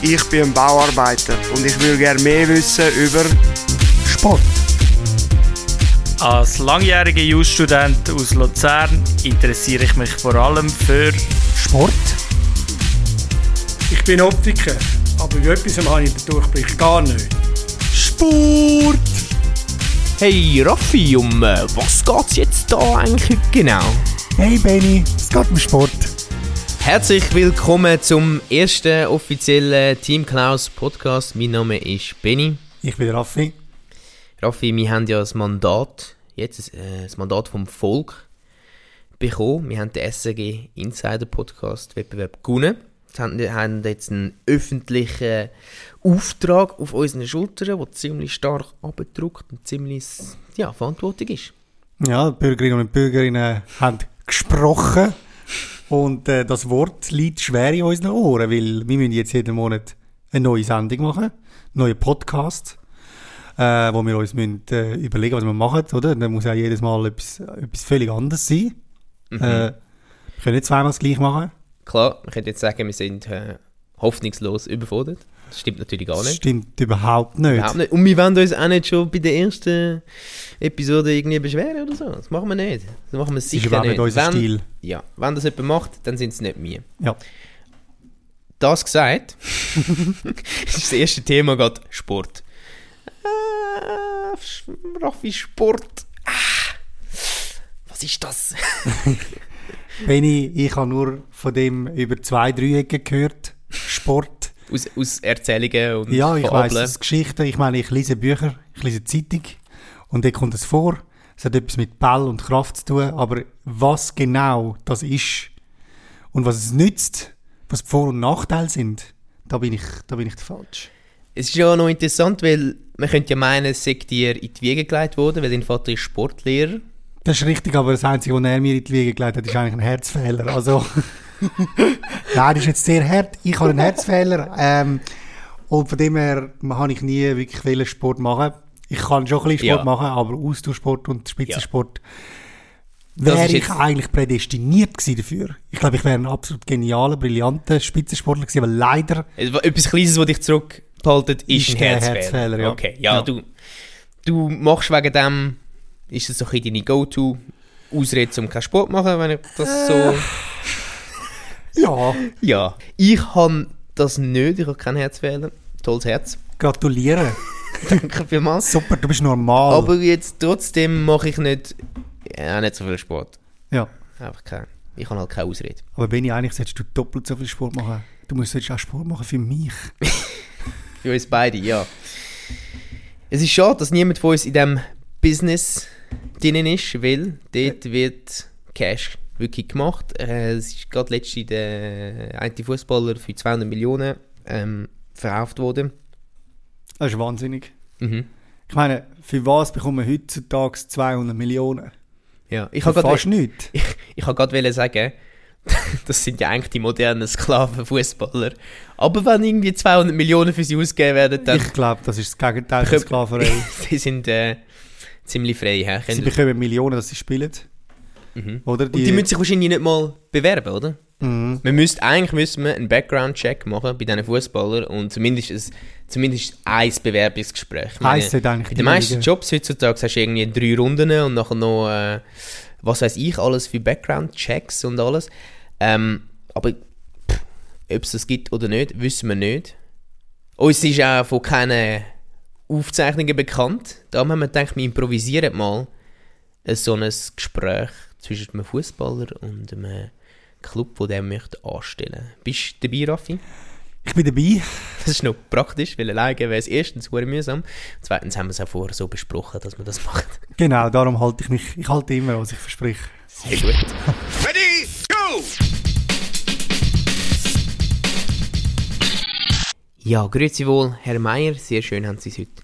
Ich bin ein Bauarbeiter und ich will gerne mehr wissen über Sport. Als langjähriger Jus-Student aus Luzern interessiere ich mich vor allem für Sport. Ich bin Optiker, aber bei etwas habe ich den Durchblick gar nicht. Sport. Hey Raffi, um äh, was geht's jetzt da eigentlich genau? Hey Benny, es geht um Sport. Herzlich willkommen zum ersten offiziellen Team Klaus Podcast. Mein Name ist Benny. Ich bin Raffi. Raffi, wir haben ja das Mandat, jetzt äh, das Mandat vom Volk bekommen. Wir haben den SRG Insider Podcast Wettbewerb gewonnen. Wir haben jetzt einen öffentlichen Auftrag auf unseren Schultern, der ziemlich stark abgedruckt und ziemlich ja, Verantwortung ist. Ja, die Bürgerinnen und Bürgerinnen haben gesprochen und äh, das Wort liegt schwer in unseren Ohren, weil wir müssen jetzt jeden Monat eine neue Sendung machen, einen neuen Podcast, äh, wo wir uns müssen, äh, überlegen, was wir machen, oder? Dann muss auch jedes Mal etwas, etwas völlig anderes sein. Mhm. Äh, wir können nicht zweimal das gleiche machen. Klar, man könnte jetzt sagen, wir sind äh, hoffnungslos überfordert. Das stimmt natürlich gar Das nicht. stimmt überhaupt nicht. Überhaupt nicht. Und wir wollen uns auch nicht schon bei der ersten Episode irgendwie beschweren oder so. Das machen wir nicht. Das machen wir Das ist sicher nicht. nicht unser wenn, Stil. Ja, wenn das jemand macht, dann sind es nicht wir. Ja. Das gesagt, das erste Thema gerade Sport. Äh, Raffi, Sport. Ah, was ist das? Benny, ich habe nur von dem über zwei Dreiecken gehört. Sport. Aus, aus Erzählungen und Ja, ich weiss, Fabeln. es Geschichten. Ich meine, ich lese Bücher, ich lese Zeitung und da kommt es vor. Es hat etwas mit Ball und Kraft zu tun, aber was genau das ist und was es nützt, was die Vor- und Nachteile sind, da bin ich, da bin ich falsch. Es ist ja noch interessant, weil man könnte ja meinen, es sei dir in die Wiege gelegt worden, weil dein Vater ist Sportlehrer. Das ist richtig, aber das Einzige, was er mir in die Wiege gelegt hat, ist eigentlich ein Herzfehler. Also, nein, das ist jetzt sehr hart. Ich habe einen Herzfehler. Ähm, und von dem her habe ich nie wirklich viel Sport machen. Ich kann schon ein bisschen Sport Ja. machen, aber Austauschsport und Spitzensport Das wäre ich eigentlich prädestiniert gewesen dafür. Ich glaube, ich wäre ein absolut genialer, brillanter Spitzensportler gewesen, aber leider Etwas Kleines, was dich zurückhaltet, ist, Ist Herzfehler. Herzfehler, ja. Okay, ja, Ja. Du, du machst wegen dem, ist das so ein bisschen deine Go-To-Ausrede, um keinen Sport zu machen, wenn ich das so... Ja, Ja, ich habe das nicht, ich habe keinen Herzfehler. Tolles Herz. gratuliere. Danke vielmals. Super, du bist normal. Aber jetzt trotzdem mache ich nicht, ja, nicht so viel Sport. ja. Einfach kein, ich habe halt keine Ausrede. Aber Benni, eigentlich solltest du doppelt so viel Sport machen. Du musst solltest auch Sport machen für mich. Für uns beide, ja. Es ist schade, dass niemand von uns in diesem Business drin ist, weil dort wird Cash wirklich gemacht. Äh, es ist gerade letztens der eine Fußballer für 200 Millionen ähm, verkauft worden. Das ist wahnsinnig. Mhm. Ich meine, für was bekommen wir heutzutage 200 Millionen? Ja, ich habe fast nichts. ich, ich habe gerade sagen, das sind ja eigentlich die modernen Sklavenfußballer. Aber wenn irgendwie 200 Millionen für sie ausgegeben werden, dann Ich glaube, das ist das Gegenteil von Sklaverei. sie sind äh, ziemlich frei. He? sie bekommen Millionen, dass sie spielen. Mhm. Oder? Und die müssen sich wahrscheinlich nicht mal bewerben, oder? Mhm. Man müsste, eigentlich müsste man einen Background-Check machen bei diesen Fußballern und zumindest ein, zumindest ein Bewerbungsgespräch. Heisst das eigentlich bei den meisten die Jobs heutzutage hast du irgendwie drei Runden und nachher noch, äh, was weiß ich, alles für Background-Checks und alles. Ähm, aber ob es das gibt oder nicht, wissen wir nicht. Uns ist auch von keinen Aufzeichnungen bekannt. Da haben wir gedacht, wir improvisieren mal so ein Gespräch zwischen einem Fußballer und einem Club, der den möchte anstellen. Bist du dabei, Raffi? Ich bin dabei. Das ist noch praktisch, weil alleine wäre es erstens sehr mühsam. Zweitens haben wir es auch vorher so besprochen, dass man das macht. Genau, darum halte ich mich. Ich halte immer, was ich verspreche. Sehr gut. Ready, go! Ja, grüezi wohl, Herr Meier. Sehr schön haben Sie es heute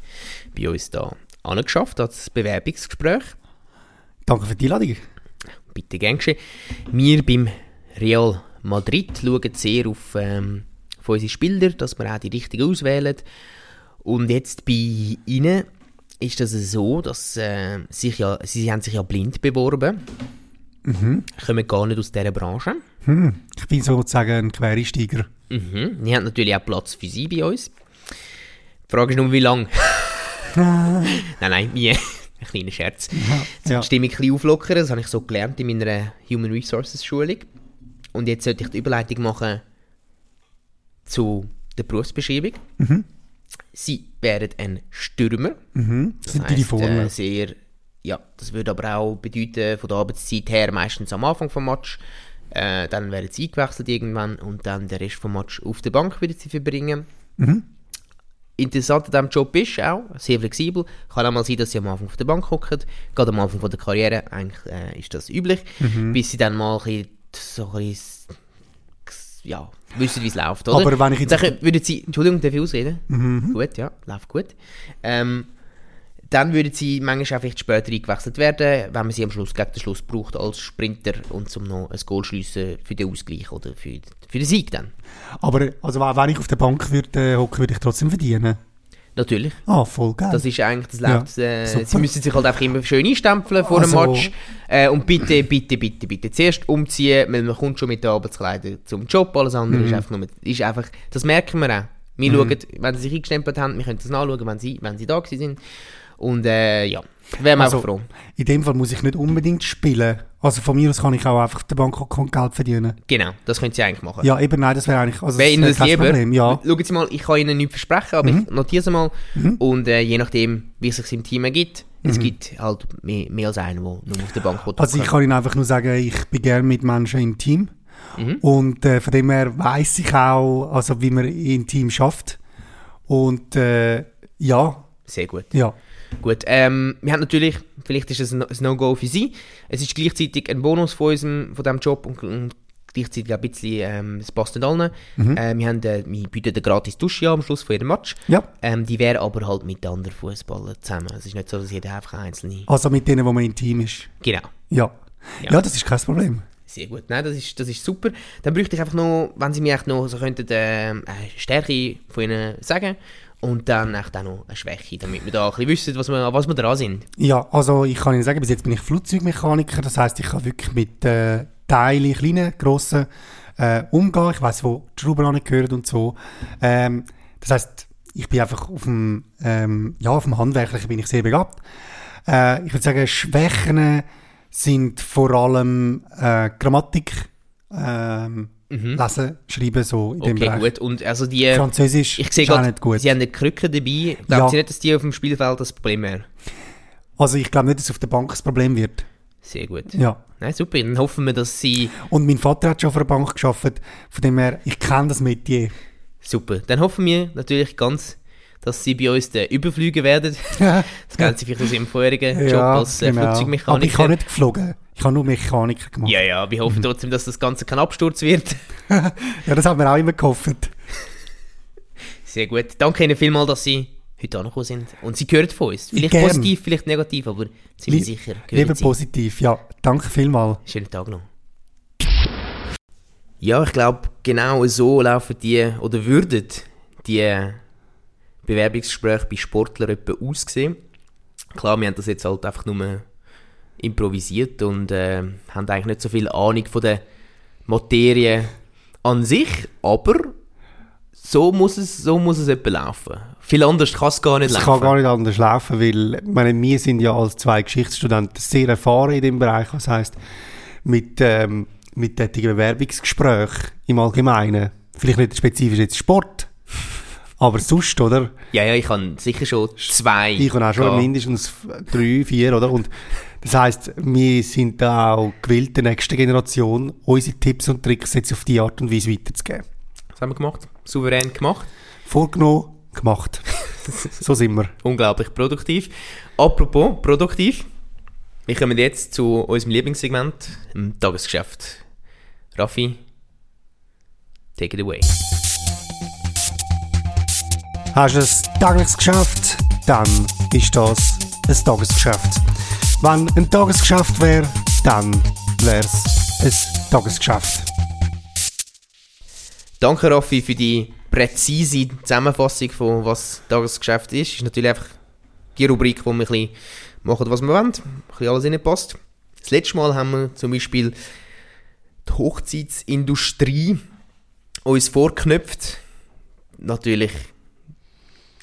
bei uns da angeschafft, als Bewerbungsgespräch. Danke für die Einladung. Bitte gern geschehen. Wir beim Real Madrid schauen sehr auf, ähm, auf unsere Spieler, dass wir auch die richtigen auswählen. Und jetzt bei Ihnen ist das so, dass äh, sich ja, Sie haben sich ja blind beworben. kommen gar nicht aus dieser Branche. Hm. Ich bin sozusagen ein Quereinsteiger. Mhm. Die haben natürlich auch Platz für sie bei uns. Die Frage ist nur, wie lange? nein, nein, nie. Ein kleiner Scherz. Ja. Die Stimmung ein bisschen auflockern, das habe ich so gelernt in meiner Human Resources Schulung. Und jetzt sollte ich die Überleitung machen zu der Berufsbeschreibung. Sie wären ein Stürmer. Mhm. Das sind die, die vorne. Äh, sehr, ja, das würde aber auch bedeuten, von der Arbeitszeit her meistens am Anfang vom Match. Äh, dann werden sie eingewechselt irgendwann und dann der Rest vom Match auf der Bank würden sie verbringen. Interessant an diesem Job ist auch, sehr flexibel. Kann auch mal sein, dass sie am Anfang auf der Bank hocken. Gerade am Anfang von der Karriere, eigentlich äh, ist das üblich. Bis sie dann mal ein bisschen, so ein bisschen, ja, wissen, wie es läuft, oder? Aber wenn ich jetzt- Dann würden sie, Entschuldigung, darf ich ausreden? Gut, ja, läuft gut. Ähm, dann würden sie manchmal auch vielleicht später eingewechselt werden, wenn man sie am Schluss gegen den Schluss braucht als Sprinter und zum noch ein Goal schliessen für den Ausgleich oder für, für den Sieg dann. Aber also, wenn ich auf der Bank würde äh, hocken, würde ich trotzdem verdienen. Natürlich. Ah, voll geil. Das ist eigentlich, das Ja, läuft, äh, sie müssen sich halt einfach immer schön einstempeln vor Also- dem Match. Äh, und bitte, bitte, bitte, bitte zuerst umziehen, weil man kommt schon mit den Arbeitskleidern zum Job, alles andere Mhm. ist einfach nur, mit, ist einfach, das merken wir auch. Wir schauen, wenn sie sich eingestempelt haben, wir können das nachschauen, wenn sie, wenn sie da sind. Und äh, ja, wären wir Also, froh. In dem Fall muss ich nicht unbedingt spielen. Also von mir aus kann ich auch einfach der Bank Geld verdienen. Genau, das können sie eigentlich machen. Ja, eben nein, das wäre eigentlich also Wäre Ihnen wäre das kein lieber? Problem, ja. Mhm. Schauen Sie mal, ich kann Ihnen nichts versprechen, aber ich notiere es mal. Und äh, je nachdem, wie es sich im Team ergibt, es gibt halt mehr, mehr als einen, der nur auf der Bank Mhm. Also ich kann Ihnen einfach nur sagen, ich bin gerne mit Menschen im Team. Mhm. Und äh, von dem her weiss ich auch, also wie man im Team schafft. Und äh, ja, Sehr gut. ja. Gut, ähm, wir haben natürlich, vielleicht ist es ein No-Go für Sie. Es ist gleichzeitig ein Bonus von, unserem, von diesem Job und, und gleichzeitig ein bisschen, ähm, es passt nicht allen. Äh, wir, haben, äh, wir bieten eine gratis Dusche am Schluss von jedem Match. Ja. Ähm, die wäre aber halt mit den anderen Fußballern zusammen. Es ist nicht so, dass jeder einfach einzelne... Also mit denen, wo man im Team ist. Genau. Ja. Ja. Ja, das ist kein Problem. Sehr gut, nein, das ist, das ist super. Dann bräuchte ich einfach noch, wenn Sie mir echt noch so könnten, äh, eine Stärke von Ihnen sagen und dann auch noch eine Schwäche, damit wir da ein bisschen wissen, was wir, was wir dran sind. Ja, also ich kann Ihnen sagen, bis jetzt bin ich Flugzeugmechaniker. Das heißt, ich kann wirklich mit äh, Teilen, kleinen, grossen, äh, umgehen. Ich weiß, wo die Schrauben angehören und so. Ähm, das heißt, ich bin einfach auf dem, ähm, ja, auf dem Handwerklichen bin ich sehr begabt. Äh, ich würde sagen, Schwächen sind vor allem äh, Grammatik, ähm, Lesen, Schreiben, so in dem Mhm. Okay, Bereich. gut. Und also die... Französisch Ich sehe ist auch nicht gut. Sie haben eine Krücke dabei. Glauben Ja. Sie nicht, dass die auf dem Spielfeld das Problem wäre? Also ich glaube nicht, dass auf der Bank das Problem wird. Sehr gut. Ja. Nein, super. Dann hoffen wir, dass Sie... Und mein Vater hat schon auf einer Bank geschafft. Von dem her, ich kenne das Metier. Super. Dann hoffen wir natürlich ganz, dass Sie bei uns der Überflüge werden. Das Sie vielleicht aus Ihrem vorherigen Job als äh, genau. Aber ich Flugzeugmechaniker. habe nicht geflogen. Ich habe nur Mechaniker gemacht. Ja, ja, wir hoffen trotzdem, dass das Ganze kein Absturz wird. Ja, das haben wir auch immer gehofft. Sehr gut. Danke Ihnen vielmals, dass Sie heute angekommen sind. Und Sie hören von uns. Vielleicht Gern. positiv, vielleicht negativ, aber sind wir Lie- sicher. Lieber Sie. positiv. Ja, danke vielmals. Schönen Tag noch. Ja, ich glaube, genau so laufen die, oder würden die Bewerbungsgespräche bei Sportlern etwa aussehen. Klar, wir haben das jetzt halt einfach nur improvisiert und äh, haben eigentlich nicht so viel Ahnung von der Materie an sich, aber so muss es, so muss es etwa laufen. Viel anders kann es gar nicht Es laufen. kann gar nicht anders laufen, weil meine, wir sind ja als zwei Geschichtsstudenten sehr erfahren in dem Bereich. Das heisst, mit, ähm, mit tätigen Bewerbungsgesprächen im Allgemeinen, vielleicht nicht spezifisch jetzt Sport, aber sonst, oder? Ja, ja, ich habe sicher schon zwei. Ich habe auch schon gehabt. mindestens drei, vier, oder? Und das heisst, wir sind da auch gewillt, der nächsten Generation unsere Tipps und Tricks jetzt auf die Art und Weise weiterzugeben. Was haben wir gemacht? Souverän gemacht. Vorgenommen, gemacht. so sind wir. Unglaublich produktiv. Apropos produktiv, wir kommen jetzt zu unserem Lieblingssegment, dem Tagesgeschäft. Raffi, take it away. Hast du ein tägliches Geschäft, dann ist das ein Tagesgeschäft. Wenn ein Tagesgeschäft wäre, dann wäre es ein Tagesgeschäft. Danke Raffi für die präzise Zusammenfassung von was Tagesgeschäft ist. Ist natürlich einfach die Rubrik, wo wir ein machen, was wir wollen, ein bisschen alles reinpasst. Das letzte Mal haben wir zum Beispiel die Hochzeitsindustrie uns vorknöpft. Natürlich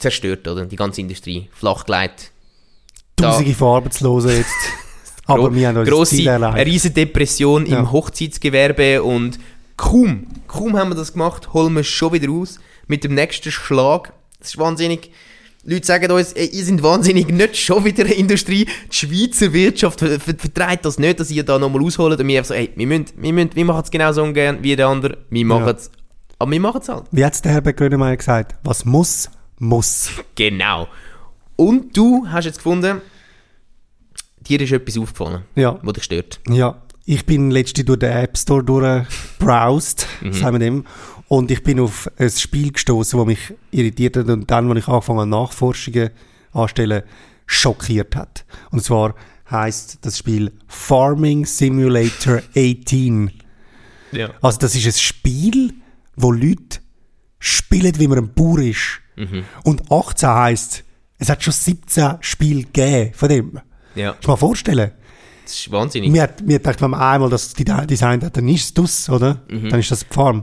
zerstört, oder? Die ganze Industrie flachgelegt. Tausende von Arbeitslosen jetzt. Aber Gro- wir haben grosse, Ziel eine erreicht. riesige Depression Ja. im Hochzeitsgewerbe und kaum, kaum haben wir das gemacht, holen wir es schon wieder aus mit dem nächsten Schlag. Das ist wahnsinnig. Leute sagen uns, ey, ihr seid wahnsinnig, nicht schon wieder eine Industrie. Die Schweizer Wirtschaft ver ver vertreibt das nicht, dass ihr da nochmal ausholt. Und wir einfach so, ey, wir, müssen, wir, müssen, wir machen es genauso ungern wie der andere. Wir machen Ja. es. Aber wir machen es halt. Wie hat es der Herbert Grönemeyer gesagt? Was muss, muss. Genau. Und du hast jetzt gefunden, dir ist etwas aufgefallen, Ja. was dich stört. Ja, ich bin letztens durch den App Store durchgebrowst, sagen wir dem, und ich bin auf ein Spiel gestoßen, das mich irritiert hat und dann, als ich angefangen habe, Nachforschungen anstellen, schockiert hat. Und zwar heißt das Spiel Farming Simulator 18. Ja. Also das ist ein Spiel, wo Leute spielen, wie man ein Bauer ist. Und 18 heisst, es hat schon 17 Spiele gegeben von dem. Ja, Kannst du mal vorstellen? das ist wahnsinnig. Mir hat, mir wenn man einmal das die- designt hat, dann ist es das, oder? Dann ist das die Farm.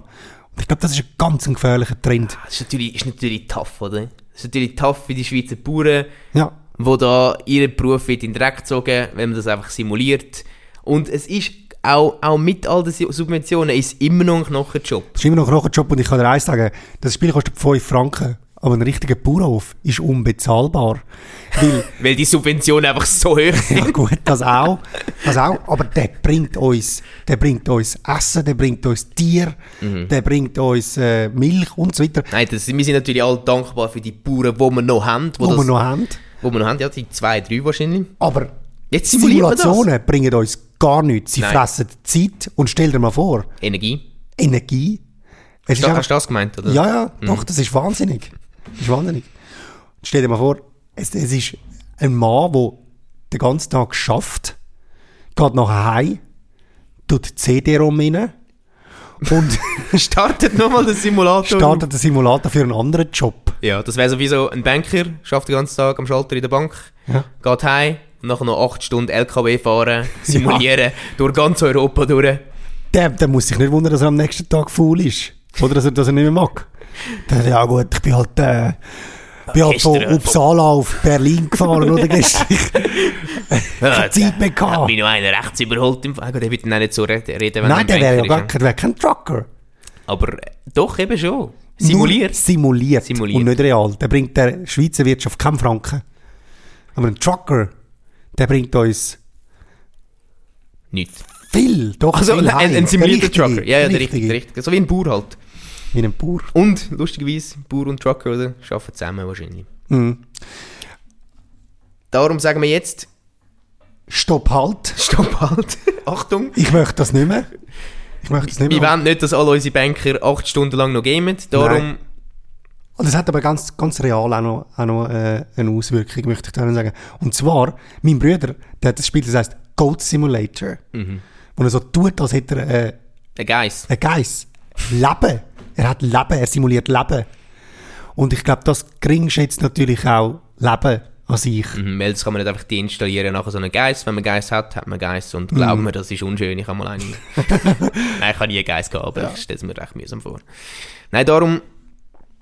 Und ich glaube, das ist ein ganz ein gefährlicher Trend. Das ist natürlich, ist natürlich tough, oder? Das ist natürlich tough für die Schweizer Bauern, Ja. wo da ihren Beruf wird in den Dreck gezogen, wenn man das einfach simuliert. Und es ist auch, auch mit all den Subventionen ist immer noch ein Knochenjob. Das ist immer noch ein Knochenjob und ich kann dir eins sagen, das Spiel kostet 5 Franken. Aber ein richtiger Bauernhof ist unbezahlbar. Weil, Weil die Subventionen einfach so hoch sind. ja gut, das auch, das auch, aber der bringt uns, der bringt uns Essen, der bringt uns Tier, der bringt uns äh, Milch und so weiter, Nein, das, wir sind natürlich alle dankbar für die Bauern, die wir noch haben. Das, wir noch haben. wo wir noch haben, ja, die zwei, drei wahrscheinlich. Aber Jetzt. Simulationen bringen uns gar nichts. Sie Nein. fressen Zeit und stell dir mal vor, Energie. Energie. Es Hast ist du, einfach- hast du das gemeint, oder? Ja, ja, doch, das ist wahnsinnig. Das ist wahnsinnig. Stell dir mal vor, es, es ist ein Mann, der den ganzen Tag schafft, geht nachher heim, tut die CD-ROM rein und Startet nochmal den Simulator. startet den Simulator für einen anderen Job. Ja, das wäre sowieso ein Banker, schafft den ganzen Tag am Schalter in der Bank, Ja. geht heim und nachher noch 8 Stunden LKW fahren, simulieren, durch ganz Europa durch. Der, der muss sich nicht wundern, dass er am nächsten Tag faul ist. Oder dass er, dass er nicht mehr mag. Ja gut, ich bin halt, äh, bin halt von äh, Uppsala auf Berlin gefahren, oder gestern. Ja, Zeit mehr Hat gehabt. mich noch einer rechts überholt im Fall. Der wird dann nicht so re- reden, wenn Nein, er der wäre ja gar kein, wär kein Trucker. Aber äh, doch, eben schon. Simuliert. Simuliert. Simuliert. Und nicht real. Der bringt der Schweizer Wirtschaft keinen Franken. Aber ein Trucker, der bringt uns Nichts. viel. Doch, Also viel ein, ein, simulierter Trucker. Ja, ja, der richtige. der richtige. So wie ein Bauer halt. Wie ein Bauer. Und, lustigerweise, Bauer und Trucker, oder? Arbeiten zusammen wahrscheinlich. Mhm. Darum sagen wir jetzt, Stopp, halt. stopp halt. Achtung. Ich möchte das nicht mehr. Ich möchte das nicht Wir mehr. wollen nicht, dass alle unsere Banker 8 Stunden lang noch gamen. Darum, Nein. Das hat aber ganz, ganz real auch noch, auch noch äh, eine Auswirkung, möchte ich da sagen. Und zwar, mein Bruder, der hat das Spiel, das heißt Goat Simulator. Mhm. Wo er so tut, als hätte er äh, der Geist. ein Geist. Leben. Er hat Leben, er simuliert Leben. Und ich glaube, das geringschätzt natürlich auch Leben an sich. Mhm, weil das kann man nicht einfach deinstallieren nachher so einen Geist. Wenn man Geist hat, hat man Geist. Und glauben mir, das ist unschön. Ich habe mal einen. Nein, ich habe nie einen Geist gehabt, aber ich stelle es mir recht mühsam vor. Nein, darum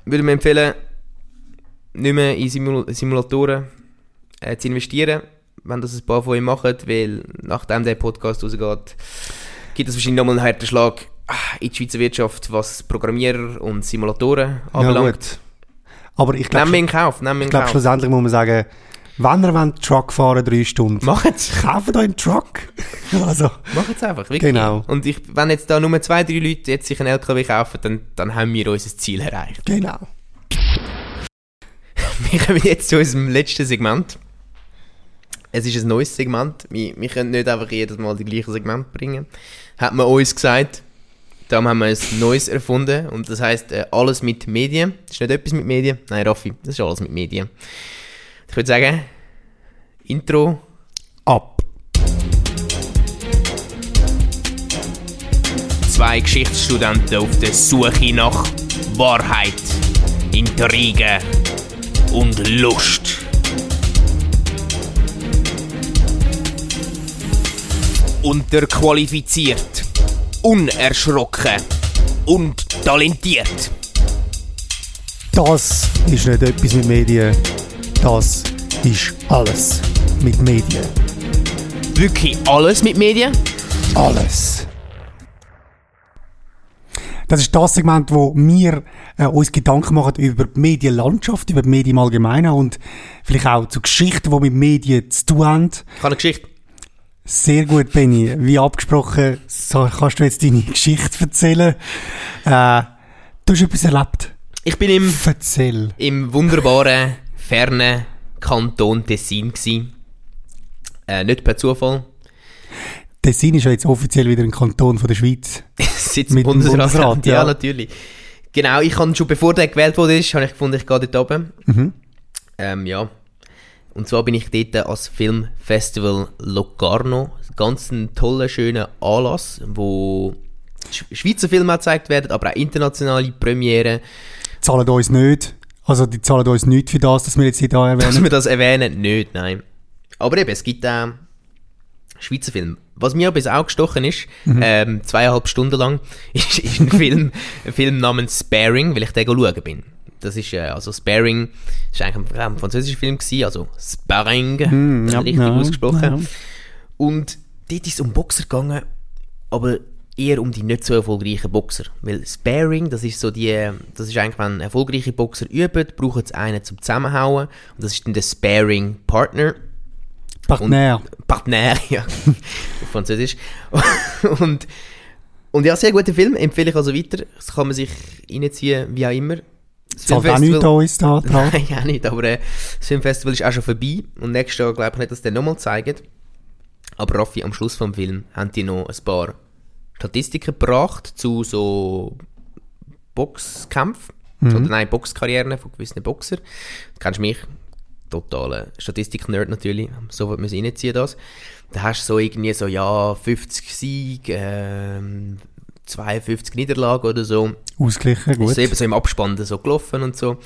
würde ich mir empfehlen, nicht mehr in Simul Simulatoren äh, zu investieren, wenn das ein paar von euch machen, weil nachdem der Podcast rausgeht, gibt es wahrscheinlich nochmal einen harten Schlag in die Schweizer Wirtschaft, was Programmierer und Simulatoren Ja, anbelangt. gut. Aber ich Nehmen glaube, wir in Kauf, nehmen ich in glaub, Kauf. schlussendlich muss man sagen, wenn ihr wollt, Truck fahren drei Stunden, Macht's. kauft euch einen Truck. also, Mach jetzt einfach, wirklich. Genau. Und ich, wenn jetzt da nur zwei, drei Leute jetzt sich einen LKW kaufen, dann, dann haben wir unser Ziel erreicht. genau. Wir kommen jetzt zu unserem letzten Segment. Es ist ein neues Segment. Wir, wir können nicht einfach jedes Mal die gleichen Segment bringen. Hat man uns gesagt. Darum haben wir ein neues erfunden. Und das heisst, äh, alles mit Medien. Das ist nicht etwas mit Medien. Nein, Raffi, das ist alles mit Medien. Ich würde sagen, Intro. Ab. Zwei Geschichtsstudenten auf der Suche nach Wahrheit, Intrigen und Lust. Unterqualifiziert. Unerschrocken. Und talentiert. Das ist nicht etwas mit Medien. Das ist alles mit Medien. Wirklich alles mit Medien? Alles. Das ist das Segment, wo wir äh, uns Gedanken machen über die Medienlandschaft, über die Medien im Allgemeinen und vielleicht auch zu Geschichten, die mit Medien zu tun haben. Ich habe eine Geschichte. Sehr gut, Benny. Wie abgesprochen, so kannst du jetzt deine Geschichte erzählen. Äh, du hast etwas erlebt. Ich bin im, Erzähl. im wunderbaren, fernen Kanton Tessin gsi. Äh, nicht per Zufall. Tessin ist ja jetzt offiziell wieder ein Kanton von der Schweiz. Sitzt Mit Bundesrat. Bundesrat, ja. ja. natürlich. Genau, ich habe schon bevor der gewählt wurde, habe ich gefunden, ich gehe dort oben. Mhm. Ähm, ja. Und zwar bin ich dort als Filmfestival Locarno. Ganz ein toller, schöner Anlass, wo Sch- Schweizer Filme gezeigt werden, aber auch internationale Premiere. Zahlen uns nicht. Also, die zahlen uns nicht für das, dass wir jetzt hier da Dass erwähnen. wir das erwähnen, nicht, nein. Aber eben, es gibt auch Schweizer Filme. Was mir aber auch gestochen ist, ähm, zweieinhalb Stunden lang, ist, ist ein Film, ein Film namens Sparing, weil ich den schauen bin. Das ist, äh, also Sparing, ist eigentlich ein, ein französischer Film gewesen, also Sparring, Hm, ja, richtig ja, ausgesprochen. ja. Und dort ist es um Boxer gegangen, aber eher um die nicht so erfolgreichen Boxer. Weil Sparing, das ist so die, das ist eigentlich, wenn erfolgreiche Boxer üben, brauchen sie einen zum Zusammenhauen. Und das ist dann der Sparing Partner. Partner. Partner, ja, auf Französisch. und, und ja, sehr guter Film, empfehle ich also weiter. Das kann man sich reinziehen, wie auch immer. Das Zahlt auch nichts an uns da dran. Nein, auch nicht, aber äh, das Filmfestival ist auch schon vorbei und nächstes Jahr glaube ich nicht, dass die nochmal zeigen. Aber Raffi, am Schluss vom Film haben die noch ein paar Statistiken gebracht zu so Boxkämpfen. Oder nein, Boxkarrieren von gewissen Boxern. Du kennst mich, totaler Statistik-Nerd natürlich, so wird man es reinziehen das. Da hast du so irgendwie so, ja, 50 Siege, ähm, 52 Niederlagen oder so. Ausgleichen, Ist gut. so eben so im Abspann so gelaufen und so. Und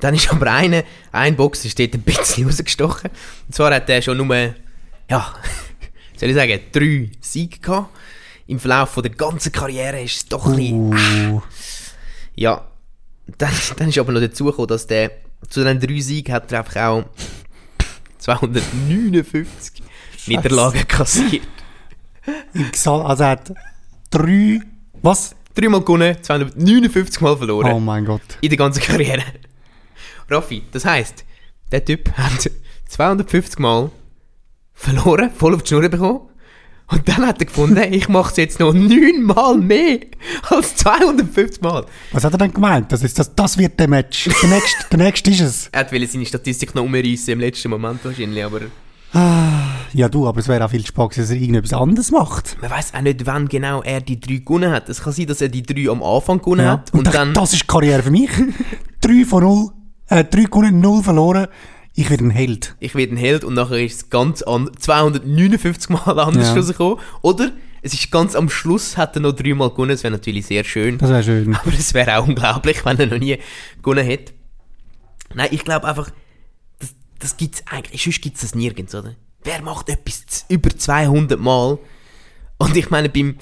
dann ist aber einer, ein Boxer ist dort ein bisschen rausgestochen. Und zwar hat er schon nur, ja, soll ich sagen, drei Siege gehabt. Im Verlauf von der ganzen Karriere ist es doch ein bisschen, Uh, ja. Dann, dann ist aber noch dazu gekommen, dass der, zu den drei Siegen hat er einfach auch 259 Niederlagen kassiert. also er hat drei, was? Dreimal gewonnen, 259 Mal verloren. Oh mein Gott. in der ganzen Karriere. Raffi, das heisst, der Typ hat 250 Mal verloren, voll auf die Schnur bekommen. Und dann hat er gefunden, ich mache es jetzt noch neunmal mehr als 250 Mal. Was hat er denn gemeint? Das, ist, das, das wird der Match. Der nächste, der nächste ist es. Er wollte seine Statistik noch umreißen im letzten Moment wahrscheinlich, aber Ja, du, aber es wäre auch viel Spaß, dass er irgendetwas anderes macht. man weiß auch nicht, wann genau er die drei gewonnen hat. Es kann sein, dass er die drei am Anfang gewonnen Ja. hat und, das, dann... das ist die Karriere für mich. drei von null, äh, drei gewonnen, null verloren. Ich werde ein Held. ich werde ein Held und nachher ist es ganz an 259 Mal anders Ja. rausgekommen. Oder es ist ganz am Schluss, hat er noch dreimal gewonnen, das wäre natürlich sehr schön. Das wäre schön. Aber es wäre auch unglaublich, wenn er noch nie gewonnen hätte. Nein, ich glaube einfach, das, das gibt es eigentlich, sonst gibt es das nirgends, oder? Wer macht etwas über 200 Mal? Und ich meine, beim,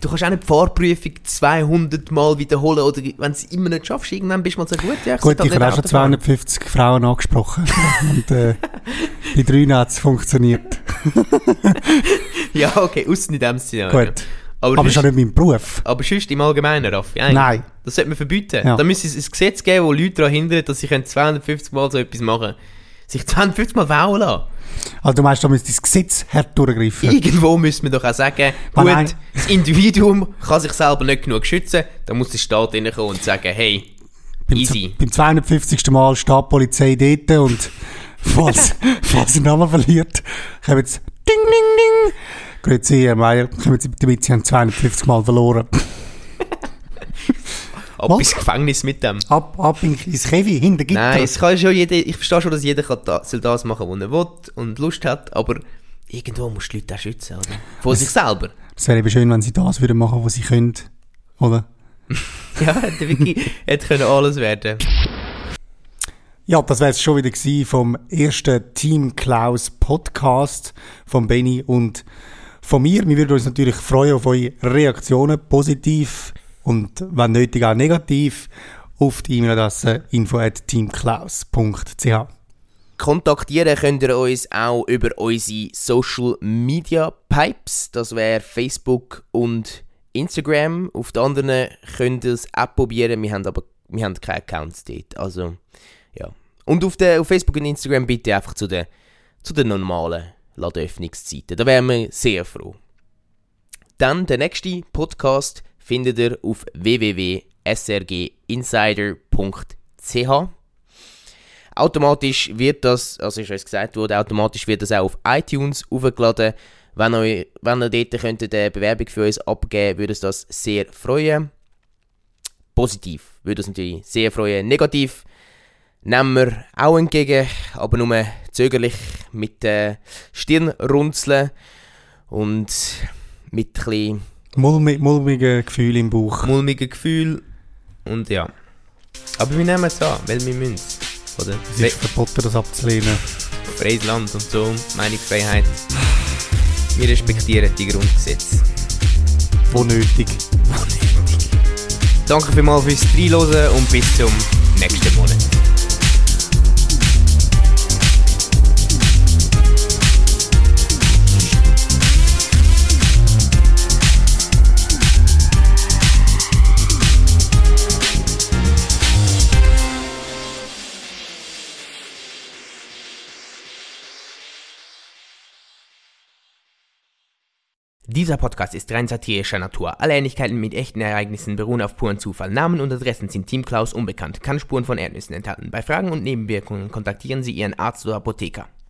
du kannst auch nicht die Fahrprüfung 200 Mal wiederholen, oder wenn du es immer nicht schaffst, irgendwann bist du mal so gut. Ja, Gut, sollte ich halt habe auch schon Auto fahren. 250 Frauen angesprochen. Und äh, bei drei hat es funktioniert. Ja, okay, außen in dem Szenario. Gut. Aber, Aber das ist auch nicht mein Beruf. aber sonst im Allgemeinen, Raffi, eigentlich. Nein. Das sollte man verbieten. Ja. Da müsste es ein Gesetz geben, wo Leute daran hindert, dass sie können 250 Mal so etwas machen Sich 250 Mal wählen lassen. Also du meinst, da müsste das Gesetz hart durchgreifen. Irgendwo müssen wir doch auch sagen, gut, nein. das Individuum kann sich selber nicht genug schützen, da muss der Staat reinkommen und sagen, hey, Beim, easy. beim 250. Mal steht die Polizei dort und falls, falls sie nochmal verliert, kommen sie Ding, Ding, Ding. Grüezi, Herr Meier, kommen sie damit, sie haben 250 Mal verloren. ab Was? ins Gefängnis mit dem. Ab, ab in- ins Kevi, hinter Gitter. Nein, es kann schon jeder, ich verstehe schon, dass jeder kann da, soll das machen, was er will und Lust hat, aber irgendwo muss die Leute auch schützen, oder? Vor sich selber. Es wäre eben schön, wenn sie das würden machen, was sie können. Oder? Ja, hätte wirklich, hätte können alles werden. Ja, das wäre es schon wieder gewesen vom ersten Team Klaus Podcast von Benny und von mir. Wir würden uns natürlich freuen auf eure Reaktionen, positiv und wenn nötig auch negativ, auf die E-Mail-Adresse info.teamklaus.ch. Kontaktieren könnt ihr uns auch über unsere Social Media Pipes. Das wäre Facebook und Instagram. Auf den anderen könnt ihr es auch probieren. Wir haben aber wir haben keine Accounts dort. Also, ja. Und auf, der, auf Facebook und Instagram bitte einfach zu den, zu den normalen Ladenöffnungszeiten. Da wären wir sehr froh. Dann der nächste Podcast findet ihr auf www.srginsider.ch. Automatisch wird das, also ist euch gesagt wurde, automatisch wird das auch auf iTunes aufgeladen. Wenn ihr, wenn ihr dort könntet eine Bewerbung für uns abgeben würde uns das sehr freuen. Positiv würde uns natürlich sehr freuen. Negativ nehmen wir auch entgegen, aber nur zögerlich mit äh, Stirnrunzeln und mit ein bisschen Mulmi, mulmige Gefühl im Bauch. mulmigen Gefühl und ja. Aber wir nehmen es an, weil wir müssen Oder? Es ist verboten, das abzulehnen. Freies Land und so, Meinungsfreiheit. Wir respektieren die Grundgesetze. Wo nötig. Danke vielmals fürs Reinhören und bis zum nächsten Monat. Dieser Podcast ist rein satirischer Natur. Alle Ähnlichkeiten mit echten Ereignissen beruhen auf puren Zufall. Namen und Adressen sind Team Klaus unbekannt. Kann Spuren von Erdnüssen enthalten. Bei Fragen und Nebenwirkungen kontaktieren Sie Ihren Arzt oder Apotheker.